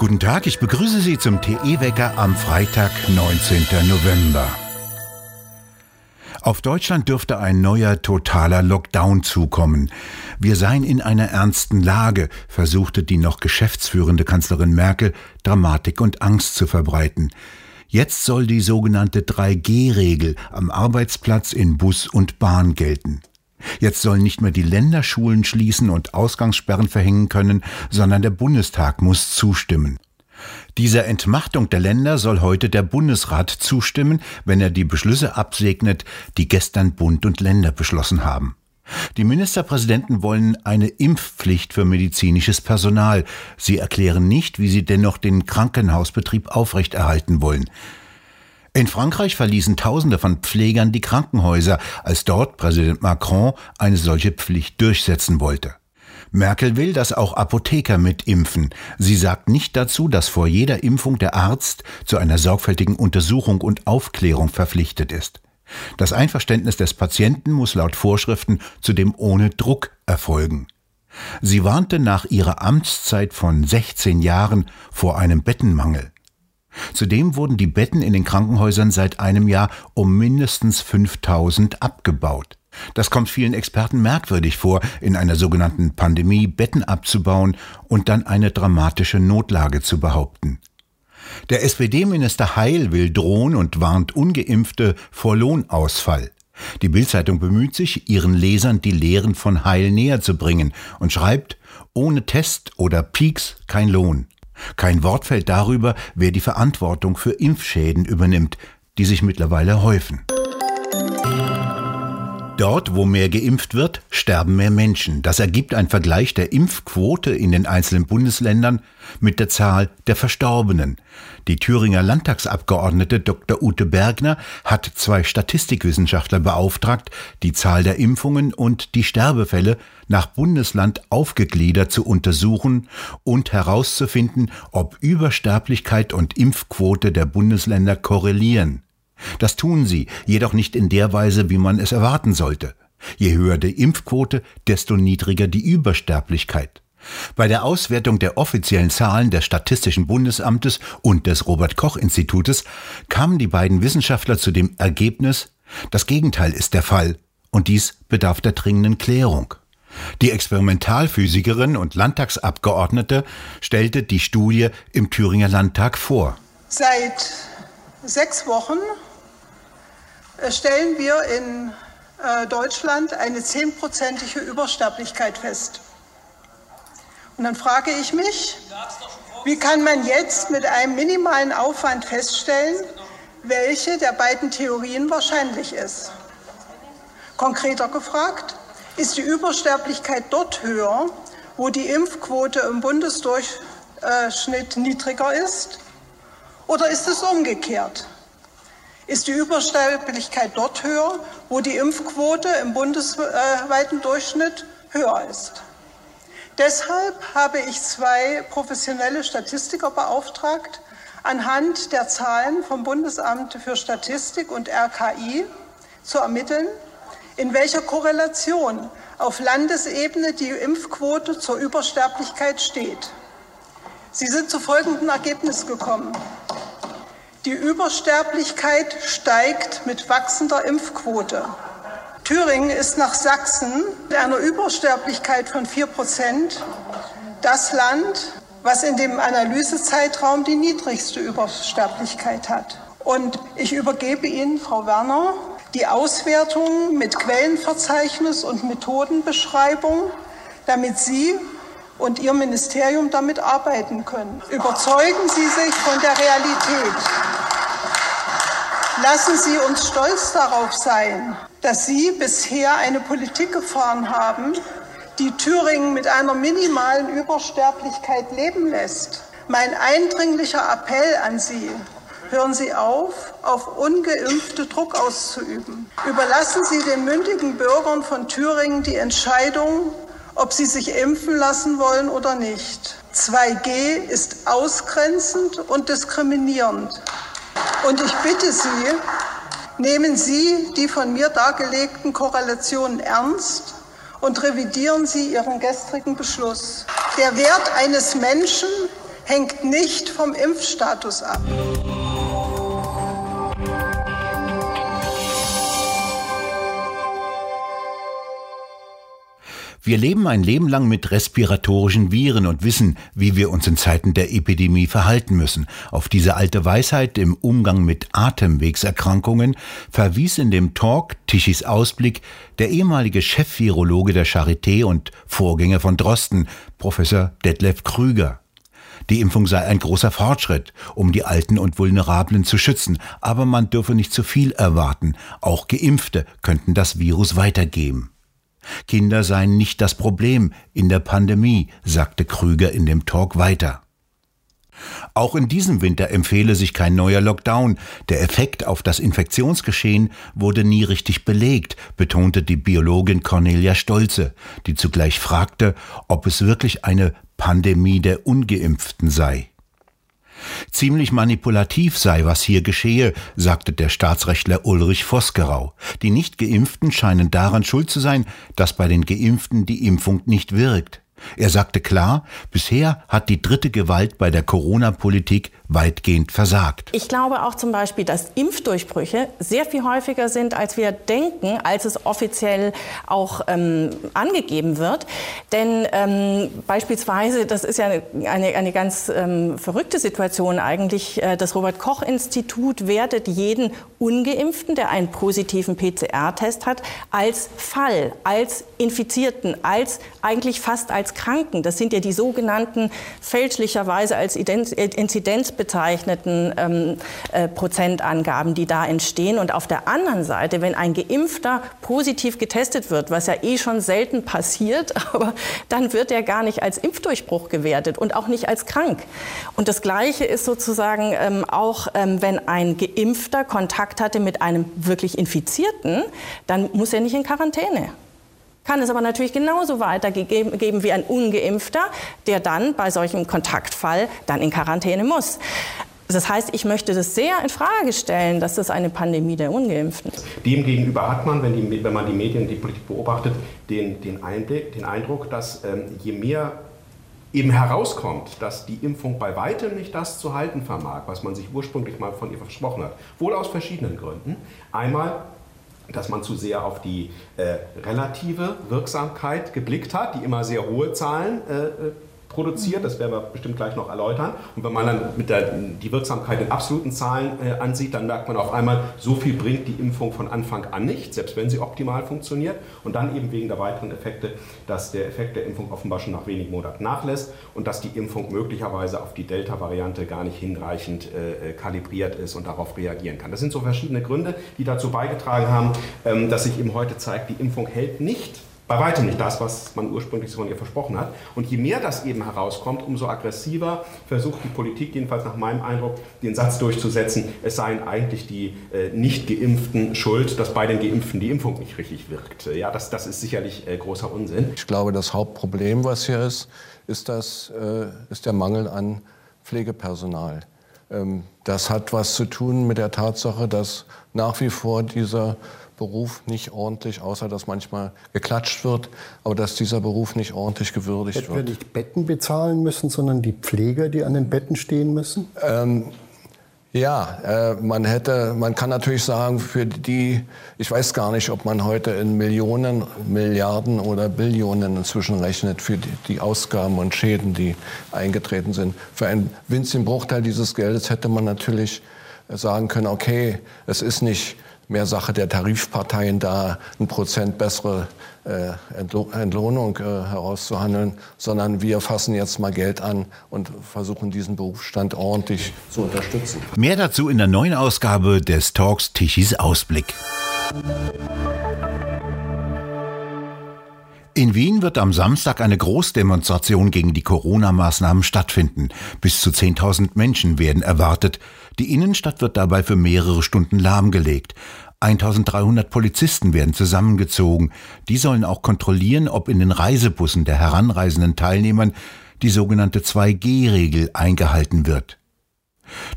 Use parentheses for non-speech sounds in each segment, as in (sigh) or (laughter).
Guten Tag, ich begrüße Sie zum TE-Wecker am Freitag, 19. November. Auf Deutschland dürfte ein neuer totaler Lockdown zukommen. Wir seien in einer ernsten Lage, versuchte die noch geschäftsführende Kanzlerin Merkel Dramatik und Angst zu verbreiten. Jetzt soll die sogenannte 3G-Regel am Arbeitsplatz in Bus und Bahn gelten. Jetzt sollen nicht mehr die Länderschulen schließen und Ausgangssperren verhängen können, sondern der Bundestag muss zustimmen. Dieser Entmachtung der Länder soll heute der Bundesrat zustimmen, wenn er die Beschlüsse absegnet, die gestern Bund und Länder beschlossen haben. Die Ministerpräsidenten wollen eine Impfpflicht für medizinisches Personal. Sie erklären nicht, wie sie dennoch den Krankenhausbetrieb aufrechterhalten wollen. In Frankreich verließen Tausende von Pflegern die Krankenhäuser, als dort Präsident Macron eine solche Pflicht durchsetzen wollte. Merkel will, dass auch Apotheker mitimpfen. Sie sagt nicht dazu, dass vor jeder Impfung der Arzt zu einer sorgfältigen Untersuchung und Aufklärung verpflichtet ist. Das Einverständnis des Patienten muss laut Vorschriften zudem ohne Druck erfolgen. Sie warnte nach ihrer Amtszeit von 16 Jahren vor einem Bettenmangel. Zudem wurden die Betten in den Krankenhäusern seit einem Jahr um mindestens 5000 abgebaut. Das kommt vielen Experten merkwürdig vor, in einer sogenannten Pandemie Betten abzubauen und dann eine dramatische Notlage zu behaupten. Der SPD-Minister Heil will drohen und warnt ungeimpfte vor Lohnausfall. Die Bildzeitung bemüht sich, ihren Lesern die Lehren von Heil näher zu bringen und schreibt, ohne Test oder Peaks kein Lohn. Kein Wort fällt darüber, wer die Verantwortung für Impfschäden übernimmt, die sich mittlerweile häufen. Dort, wo mehr geimpft wird, sterben mehr Menschen. Das ergibt ein Vergleich der Impfquote in den einzelnen Bundesländern mit der Zahl der Verstorbenen. Die Thüringer Landtagsabgeordnete Dr. Ute Bergner hat zwei Statistikwissenschaftler beauftragt, die Zahl der Impfungen und die Sterbefälle nach Bundesland aufgegliedert zu untersuchen und herauszufinden, ob Übersterblichkeit und Impfquote der Bundesländer korrelieren. Das tun sie, jedoch nicht in der Weise, wie man es erwarten sollte. Je höher die Impfquote, desto niedriger die Übersterblichkeit. Bei der Auswertung der offiziellen Zahlen des Statistischen Bundesamtes und des Robert Koch Institutes kamen die beiden Wissenschaftler zu dem Ergebnis, das Gegenteil ist der Fall, und dies bedarf der dringenden Klärung. Die Experimentalphysikerin und Landtagsabgeordnete stellte die Studie im Thüringer Landtag vor. Seit sechs Wochen stellen wir in äh, Deutschland eine zehnprozentige Übersterblichkeit fest. Und dann frage ich mich, wie kann man jetzt mit einem minimalen Aufwand feststellen, welche der beiden Theorien wahrscheinlich ist? Konkreter gefragt, ist die Übersterblichkeit dort höher, wo die Impfquote im Bundesdurchschnitt niedriger ist? Oder ist es umgekehrt? Ist die Übersterblichkeit dort höher, wo die Impfquote im bundesweiten Durchschnitt höher ist. Deshalb habe ich zwei professionelle Statistiker beauftragt, anhand der Zahlen vom Bundesamt für Statistik und RKI zu ermitteln, in welcher Korrelation auf Landesebene die Impfquote zur Übersterblichkeit steht. Sie sind zu folgendem Ergebnis gekommen. Die Übersterblichkeit steigt mit wachsender Impfquote. Thüringen ist nach Sachsen mit einer Übersterblichkeit von 4 Prozent das Land, was in dem Analysezeitraum die niedrigste Übersterblichkeit hat. Und ich übergebe Ihnen, Frau Werner, die Auswertung mit Quellenverzeichnis und Methodenbeschreibung, damit Sie und Ihr Ministerium damit arbeiten können. Überzeugen Sie sich von der Realität. Lassen Sie uns stolz darauf sein, dass Sie bisher eine Politik gefahren haben, die Thüringen mit einer minimalen Übersterblichkeit leben lässt. Mein eindringlicher Appell an Sie, hören Sie auf, auf ungeimpfte Druck auszuüben. Überlassen Sie den mündigen Bürgern von Thüringen die Entscheidung, ob sie sich impfen lassen wollen oder nicht. 2G ist ausgrenzend und diskriminierend. Und ich bitte Sie, nehmen Sie die von mir dargelegten Korrelationen ernst und revidieren Sie Ihren gestrigen Beschluss. Der Wert eines Menschen hängt nicht vom Impfstatus ab. Wir leben ein Leben lang mit respiratorischen Viren und wissen, wie wir uns in Zeiten der Epidemie verhalten müssen. Auf diese alte Weisheit im Umgang mit Atemwegserkrankungen verwies in dem Talk Tischis Ausblick der ehemalige Chef-Virologe der Charité und Vorgänger von Drosten, Professor Detlef Krüger. Die Impfung sei ein großer Fortschritt, um die Alten und Vulnerablen zu schützen, aber man dürfe nicht zu viel erwarten. Auch Geimpfte könnten das Virus weitergeben. Kinder seien nicht das Problem in der Pandemie, sagte Krüger in dem Talk weiter. Auch in diesem Winter empfehle sich kein neuer Lockdown. Der Effekt auf das Infektionsgeschehen wurde nie richtig belegt, betonte die Biologin Cornelia Stolze, die zugleich fragte, ob es wirklich eine Pandemie der ungeimpften sei. Ziemlich manipulativ sei, was hier geschehe, sagte der Staatsrechtler Ulrich Vosgerau. Die Nicht-Geimpften scheinen daran schuld zu sein, dass bei den Geimpften die Impfung nicht wirkt. Er sagte klar, bisher hat die dritte Gewalt bei der Corona-Politik weitgehend versagt. Ich glaube auch zum Beispiel, dass Impfdurchbrüche sehr viel häufiger sind, als wir denken, als es offiziell auch ähm, angegeben wird. Denn ähm, beispielsweise, das ist ja eine, eine, ganz ähm, verrückte Situation eigentlich, äh, das Robert-Koch-Institut wertet jeden ungeimpften, der einen positiven PCR-Test hat, als Fall, als Infizierten, als eigentlich fast als Kranken. Das sind ja die sogenannten fälschlicherweise als Inzidenz bezeichneten ähm, äh, Prozentangaben, die da entstehen. Und auf der anderen Seite, wenn ein Geimpfter positiv getestet wird, was ja eh schon selten passiert, (laughs) aber dann wird er gar nicht als Impfdurchbruch gewertet und auch nicht als krank. Und das Gleiche ist sozusagen ähm, auch, ähm, wenn ein Geimpfter Kontakt hatte mit einem wirklich Infizierten, dann muss er nicht in Quarantäne kann es aber natürlich genauso weitergeben wie ein ungeimpfter, der dann bei solchem Kontaktfall dann in Quarantäne muss. Das heißt, ich möchte das sehr in Frage stellen, dass das eine Pandemie der Ungeimpften ist. Demgegenüber hat man, wenn, die, wenn man die Medien, die Politik beobachtet, den, den, Einblick, den Eindruck, dass ähm, je mehr eben herauskommt, dass die Impfung bei weitem nicht das zu halten vermag, was man sich ursprünglich mal von ihr versprochen hat, wohl aus verschiedenen Gründen. Einmal dass man zu sehr auf die äh, relative Wirksamkeit geblickt hat, die immer sehr hohe Zahlen äh, äh produziert. Das werden wir bestimmt gleich noch erläutern. Und wenn man dann mit der, die Wirksamkeit in absoluten Zahlen äh, ansieht, dann merkt man auf einmal, so viel bringt die Impfung von Anfang an nicht, selbst wenn sie optimal funktioniert. Und dann eben wegen der weiteren Effekte, dass der Effekt der Impfung offenbar schon nach wenigen Monaten nachlässt und dass die Impfung möglicherweise auf die Delta-Variante gar nicht hinreichend äh, kalibriert ist und darauf reagieren kann. Das sind so verschiedene Gründe, die dazu beigetragen haben, ähm, dass sich eben heute zeigt, die Impfung hält nicht bei weitem nicht das, was man ursprünglich von ihr versprochen hat. Und je mehr das eben herauskommt, umso aggressiver versucht die Politik, jedenfalls nach meinem Eindruck, den Satz durchzusetzen, es seien eigentlich die äh, nicht geimpften schuld, dass bei den Geimpften die Impfung nicht richtig wirkt. Ja, das, das ist sicherlich äh, großer Unsinn. Ich glaube, das Hauptproblem, was hier ist, ist, das, äh, ist der Mangel an Pflegepersonal. Ähm, das hat was zu tun mit der Tatsache, dass nach wie vor dieser Beruf nicht ordentlich, außer dass manchmal geklatscht wird, aber dass dieser Beruf nicht ordentlich gewürdigt Hätten wird. wir nicht Betten bezahlen müssen, sondern die Pfleger, die an den Betten stehen müssen? Ähm, ja, äh, man hätte, man kann natürlich sagen, für die, ich weiß gar nicht, ob man heute in Millionen, Milliarden oder Billionen inzwischen rechnet für die, die Ausgaben und Schäden, die eingetreten sind. Für einen winzigen Bruchteil dieses Geldes hätte man natürlich sagen können, okay, es ist nicht mehr Sache der Tarifparteien, da ein Prozent bessere äh, Entlohnung äh, herauszuhandeln, sondern wir fassen jetzt mal Geld an und versuchen diesen Berufsstand ordentlich zu unterstützen. Mehr dazu in der neuen Ausgabe des Talks Tichys Ausblick. In Wien wird am Samstag eine Großdemonstration gegen die Corona-Maßnahmen stattfinden. Bis zu 10.000 Menschen werden erwartet. Die Innenstadt wird dabei für mehrere Stunden lahmgelegt. 1300 Polizisten werden zusammengezogen. Die sollen auch kontrollieren, ob in den Reisebussen der heranreisenden Teilnehmern die sogenannte 2G-Regel eingehalten wird.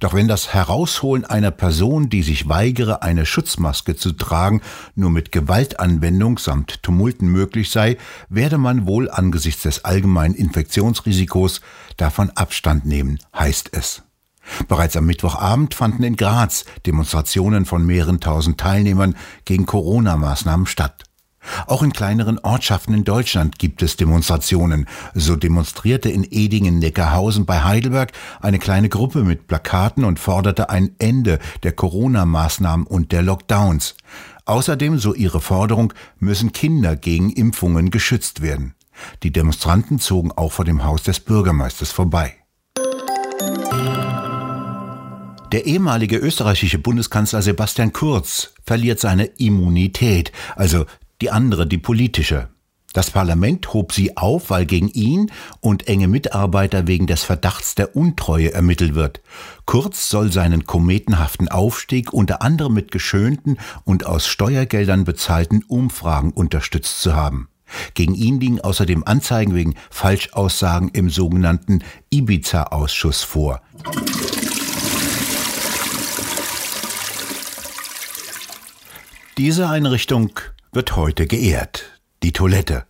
Doch wenn das Herausholen einer Person, die sich weigere, eine Schutzmaske zu tragen, nur mit Gewaltanwendung samt Tumulten möglich sei, werde man wohl angesichts des allgemeinen Infektionsrisikos davon Abstand nehmen, heißt es. Bereits am Mittwochabend fanden in Graz Demonstrationen von mehreren tausend Teilnehmern gegen Corona-Maßnahmen statt. Auch in kleineren Ortschaften in Deutschland gibt es Demonstrationen. So demonstrierte in Edingen-Neckarhausen bei Heidelberg eine kleine Gruppe mit Plakaten und forderte ein Ende der Corona-Maßnahmen und der Lockdowns. Außerdem, so ihre Forderung, müssen Kinder gegen Impfungen geschützt werden. Die Demonstranten zogen auch vor dem Haus des Bürgermeisters vorbei. Der ehemalige österreichische Bundeskanzler Sebastian Kurz verliert seine Immunität, also die andere, die politische. Das Parlament hob sie auf, weil gegen ihn und enge Mitarbeiter wegen des Verdachts der Untreue ermittelt wird. Kurz soll seinen kometenhaften Aufstieg unter anderem mit geschönten und aus Steuergeldern bezahlten Umfragen unterstützt zu haben. Gegen ihn liegen außerdem Anzeigen wegen Falschaussagen im sogenannten Ibiza-Ausschuss vor. Diese Einrichtung wird heute geehrt. Die Toilette.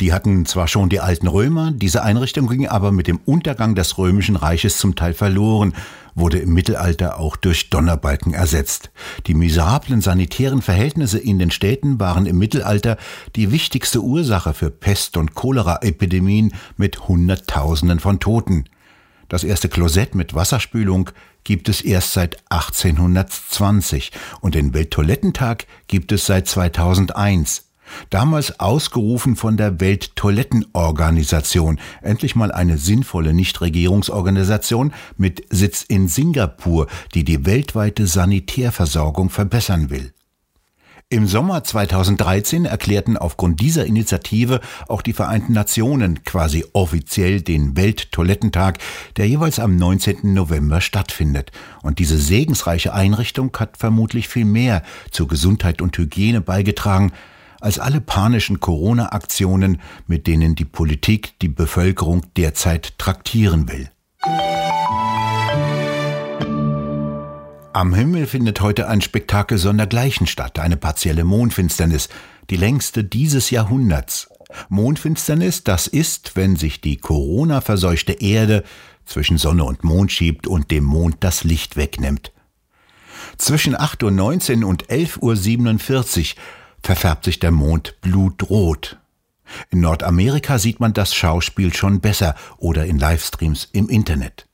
Die hatten zwar schon die alten Römer, diese Einrichtung ging aber mit dem Untergang des römischen Reiches zum Teil verloren, wurde im Mittelalter auch durch Donnerbalken ersetzt. Die miserablen sanitären Verhältnisse in den Städten waren im Mittelalter die wichtigste Ursache für Pest- und Cholera-Epidemien mit Hunderttausenden von Toten. Das erste Klosett mit Wasserspülung gibt es erst seit 1820 und den Welttoilettentag gibt es seit 2001. Damals ausgerufen von der Welttoilettenorganisation, endlich mal eine sinnvolle Nichtregierungsorganisation mit Sitz in Singapur, die die weltweite Sanitärversorgung verbessern will. Im Sommer 2013 erklärten aufgrund dieser Initiative auch die Vereinten Nationen quasi offiziell den Welttoilettentag, der jeweils am 19. November stattfindet. Und diese segensreiche Einrichtung hat vermutlich viel mehr zur Gesundheit und Hygiene beigetragen, als alle panischen Corona-Aktionen, mit denen die Politik die Bevölkerung derzeit traktieren will. Am Himmel findet heute ein Spektakel sondergleichen statt, eine partielle Mondfinsternis, die längste dieses Jahrhunderts. Mondfinsternis, das ist, wenn sich die Corona-verseuchte Erde zwischen Sonne und Mond schiebt und dem Mond das Licht wegnimmt. Zwischen 8.19 Uhr und 11.47 Uhr verfärbt sich der Mond blutrot. In Nordamerika sieht man das Schauspiel schon besser oder in Livestreams im Internet.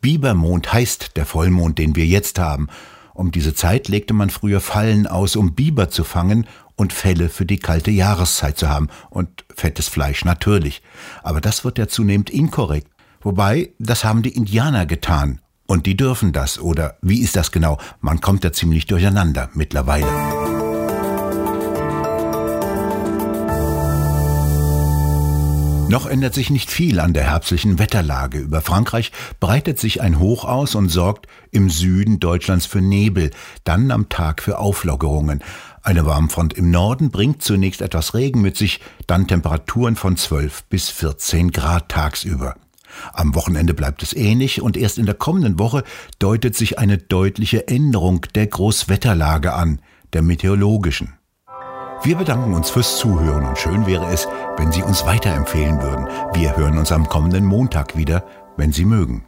Bibermond heißt der Vollmond, den wir jetzt haben. Um diese Zeit legte man früher Fallen aus, um Biber zu fangen und Felle für die kalte Jahreszeit zu haben und fettes Fleisch natürlich. Aber das wird ja zunehmend inkorrekt. Wobei, das haben die Indianer getan. Und die dürfen das. Oder wie ist das genau? Man kommt da ziemlich durcheinander mittlerweile. Noch ändert sich nicht viel an der herbstlichen Wetterlage. Über Frankreich breitet sich ein Hoch aus und sorgt im Süden Deutschlands für Nebel, dann am Tag für Auflockerungen. Eine Warmfront im Norden bringt zunächst etwas Regen mit sich, dann Temperaturen von 12 bis 14 Grad tagsüber. Am Wochenende bleibt es ähnlich und erst in der kommenden Woche deutet sich eine deutliche Änderung der Großwetterlage an, der meteorologischen. Wir bedanken uns fürs Zuhören und schön wäre es, wenn Sie uns weiterempfehlen würden. Wir hören uns am kommenden Montag wieder, wenn Sie mögen.